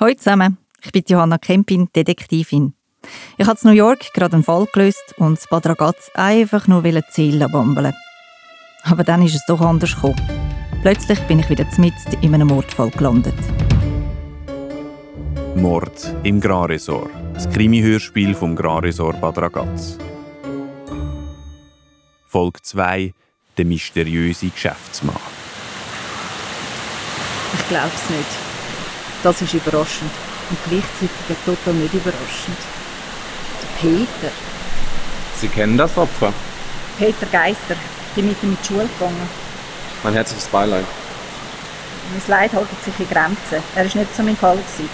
Hallo zusammen, ich bin Johanna Kempin, Detektivin. Ich habe in New York gerade einen Fall gelöst und Bad Ragaz einfach nur Zählen bambeln. Aber dann ist es doch anders gekommen. Plötzlich bin ich wieder mitten in einem Mordfall gelandet. Mord im Grand Resort. Das Krimi-Hörspiel vom Grand Resort Bad Ragaz. Folge 2 Der mysteriöse Geschäftsmann. Ich glaube es nicht. Das ist überraschend. Und gleichzeitig total nicht überraschend. Der Peter. Sie kennen das Opfer? Peter Geisser. Ich bin mit ihm in die Schule gegangen. Mein herzliches Beileid. Mein Leid hält sich in Grenzen. Er war nicht so mein Fall. Gewesen.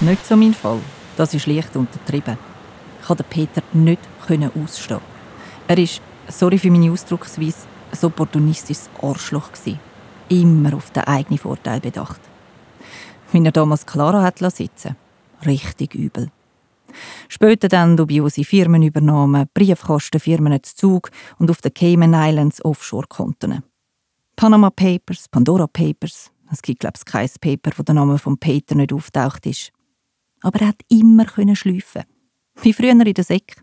Nicht so mein Fall. Das ist leicht untertrieben. Ich konnte Peter nicht ausstehen. Er war, sorry für meine Ausdrucksweise, ein opportunistisches Arschloch. Immer auf den eigenen Vorteil bedacht. Wenn er damals Clara hat sitzen Richtig übel. Später dann dubiose Firmenübernahmen, Briefkastenfirmen zu Zug und auf den Cayman Islands Offshore-Konten. Panama Papers, Pandora Papers. Es gibt, glaube ich, kein Paper, wo der Name von Peter nicht auftaucht ist. Aber er hat immer schleifen. Wie früher in der Säck.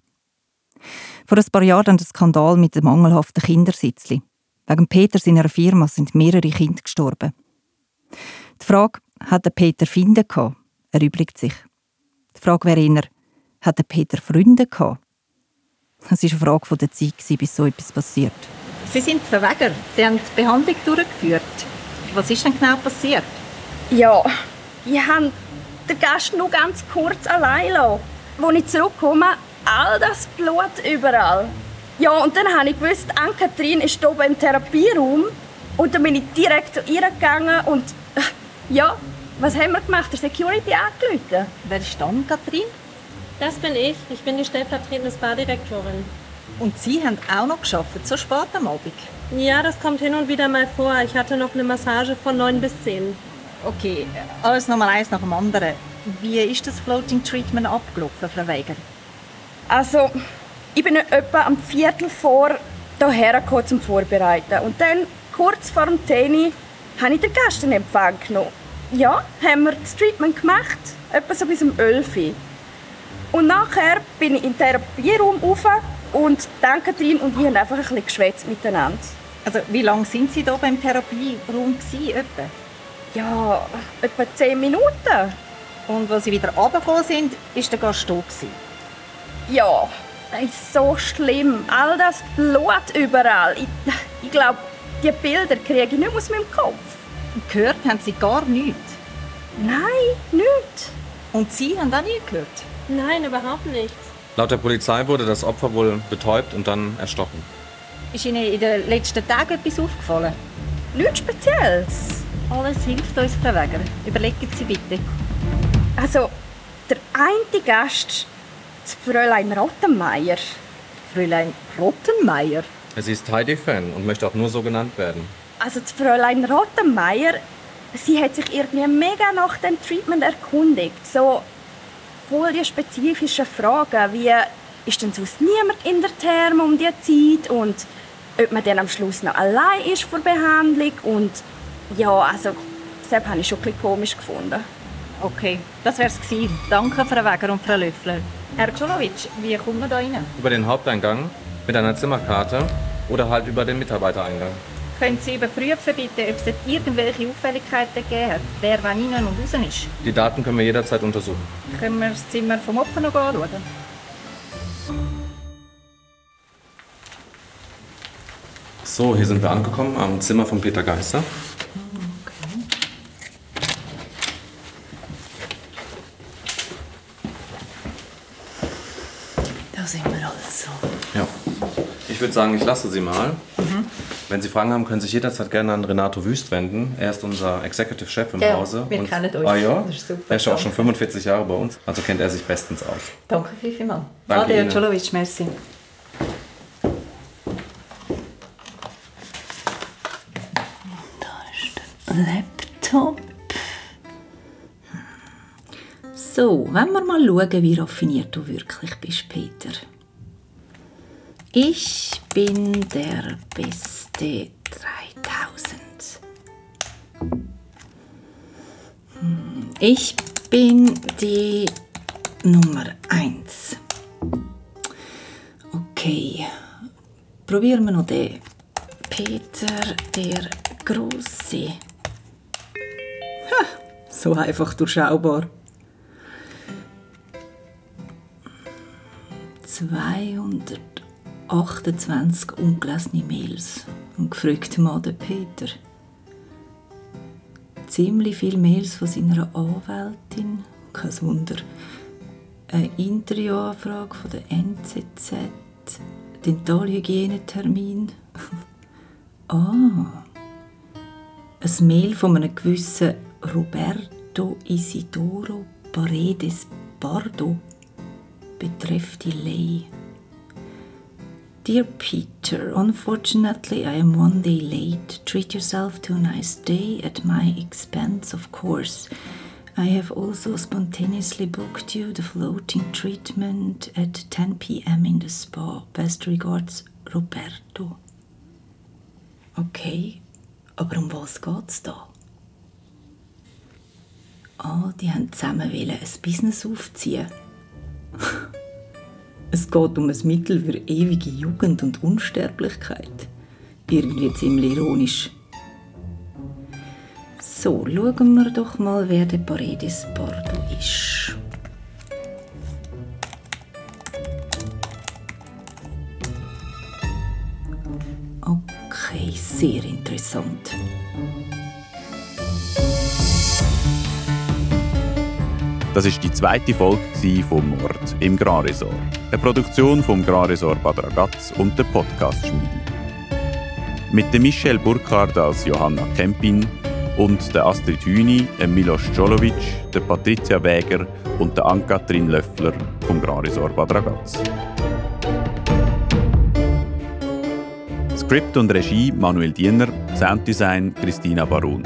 Vor ein paar Jahren dann der Skandal mit dem mangelhaften Kindersitzli. Wegen Peter seiner Firma sind mehrere Kinder gestorben. Die Frage, hat der Peter Finde gehabt, erübrigt sich. Die Frage wäre eher, hat der Peter Freunde gehabt? Es war eine Frage von der Zeit, bis so etwas passiert. Sie sind Verweger. Sie haben die Behandlung durchgeführt. Was ist denn genau passiert? Ja, die haben den Gast nur ganz kurz allein lassen. Als ich zurückkomme, all das Blut überall. Ja, und dann habe ich gewusst, Ann-Kathrin ist oben im Therapieraum. Und dann bin ich direkt zu ihr gegangen und ja, was haben wir gemacht? Der Security angerufen. Wer ist dann, Kathrin? Das bin ich. Ich bin die stellvertretende Spa-Direktorin. Und Sie haben auch noch geschafft, so spät am Abend? Ja, das kommt hin und wieder mal vor. Ich hatte noch eine Massage von 9 bis 10. Okay, alles nochmal eins nach dem anderen. Wie ist das Floating Treatment abgelaufen, Frau Weiger? Also, ich bin etwa am Viertel vor hierher zum Vorbereiten. Und dann, kurz vor dem 10 habe ich den Gast in Empfang genommen. Ja, haben wir das Treatment gemacht, etwa so bis um 11 Uhr. Und nachher bin ich in den Therapieraum rauf und danke drin und ich haben einfach ein bisschen geschwätzt miteinander. Also wie lange sind Sie hier beim Therapieraum gewesen, etwa? Ja, etwa 10 Minuten. Und als Sie wieder runtergekommen sind, war der Gast da Ja, das ist so schlimm. All das Blut überall. Ich, ich glaube, die Bilder kriege ich nicht aus meinem Kopf. Gehört haben Sie gar nichts? Nein, nichts. Und Sie haben auch nie gehört? Nein, überhaupt nichts. Laut der Polizei wurde das Opfer wohl betäubt und dann erstochen. Ist Ihnen in den letzten Tagen etwas aufgefallen? Nichts Spezielles. Alles hilft uns, Frau Weger. Überlegen Sie bitte. Also, der eine Gast, das Fräulein Rottenmeier. Fräulein Rottenmeier? Sie ist Heidi-Fan und möchte auch nur so genannt werden. Also die Fräulein Rottenmeier, sie hat sich irgendwie mega nach dem Treatment erkundigt. So voll die spezifischen Fragen, wie ist denn sonst niemand in der Therme um die Zeit und ob man dann am Schluss noch allein ist vor Behandlung und ja, also das habe ich schon ein bisschen komisch gefunden. Okay, das wäre es gewesen. Danke, Frau Weger und Frau Löffler. Herr Czolowitsch, wie kommen wir da rein? Über den Haupteingang mit einer Zimmerkarte oder halt über den Mitarbeitereingang. Können Sie überprüfen, bitte, ob es dort irgendwelche Auffälligkeiten gegeben hat, wer wann innen und raus ist? Die Daten können wir jederzeit untersuchen. Können wir das Zimmer vom Opfer noch anschauen? So, hier sind wir angekommen am Zimmer von Peter Geister. Da sind wir also. Ja. Ich würde sagen, ich lasse Sie mal. Wenn Sie Fragen haben, können Sie sich jederzeit gerne an Renato Wüst wenden. Er ist unser Executive Chef im ja, Hause. Wir und, kennen euch. Ah ja, das ist super. Er ist auch schon 45 Jahre bei uns, also kennt er sich bestens aus. Danke vielmals. Danke Ade, Czolowicz, merci. Da ist der Laptop. So, wenn wir mal schauen, wie raffiniert du wirklich bist, Peter. Ich bin der beste 3000. Hm, Ich bin die Nummer eins. Okay, probieren wir noch den. Peter der Große. So einfach durchschaubar. 228 ungelesene Mails und gefragt mal den Peter. Ziemlich viele Mails von seiner Anwältin, kein Wunder. Eine Interviewanfrage von der NZZ, Dentalhygienetermin. ah, ein Mail von einem gewissen Roberto Isidoro Paredes Bardo betrifft die Lei. Dear Peter, unfortunately I am one day late. Treat yourself to a nice day at my expense, of course. I have also spontaneously booked you the floating treatment at 10 p.m. in the spa. Best regards, Roberto. Okay, aber um was geht's da? Ah, die haben zusammen ein Business aufziehen. es geht um ein Mittel für ewige Jugend und Unsterblichkeit. Irgendwie ziemlich ironisch. So, schauen wir doch mal, wer der Paredes Bardo ist. Okay, sehr interessant. Das ist die zweite Folge vom Mord im Grarresort. Eine Produktion vom Grarresort Bad Ragaz und der Podcast Schmiede. Mit der Michelle Burkhardt als Johanna Kempin und der Astrid Hüni, Milos Jolovic, der Patricia Wäger und der Ann-Kathrin Löffler vom Grarresort Bad Ragaz. Skript und Regie Manuel Diener, Sounddesign Christina Barun.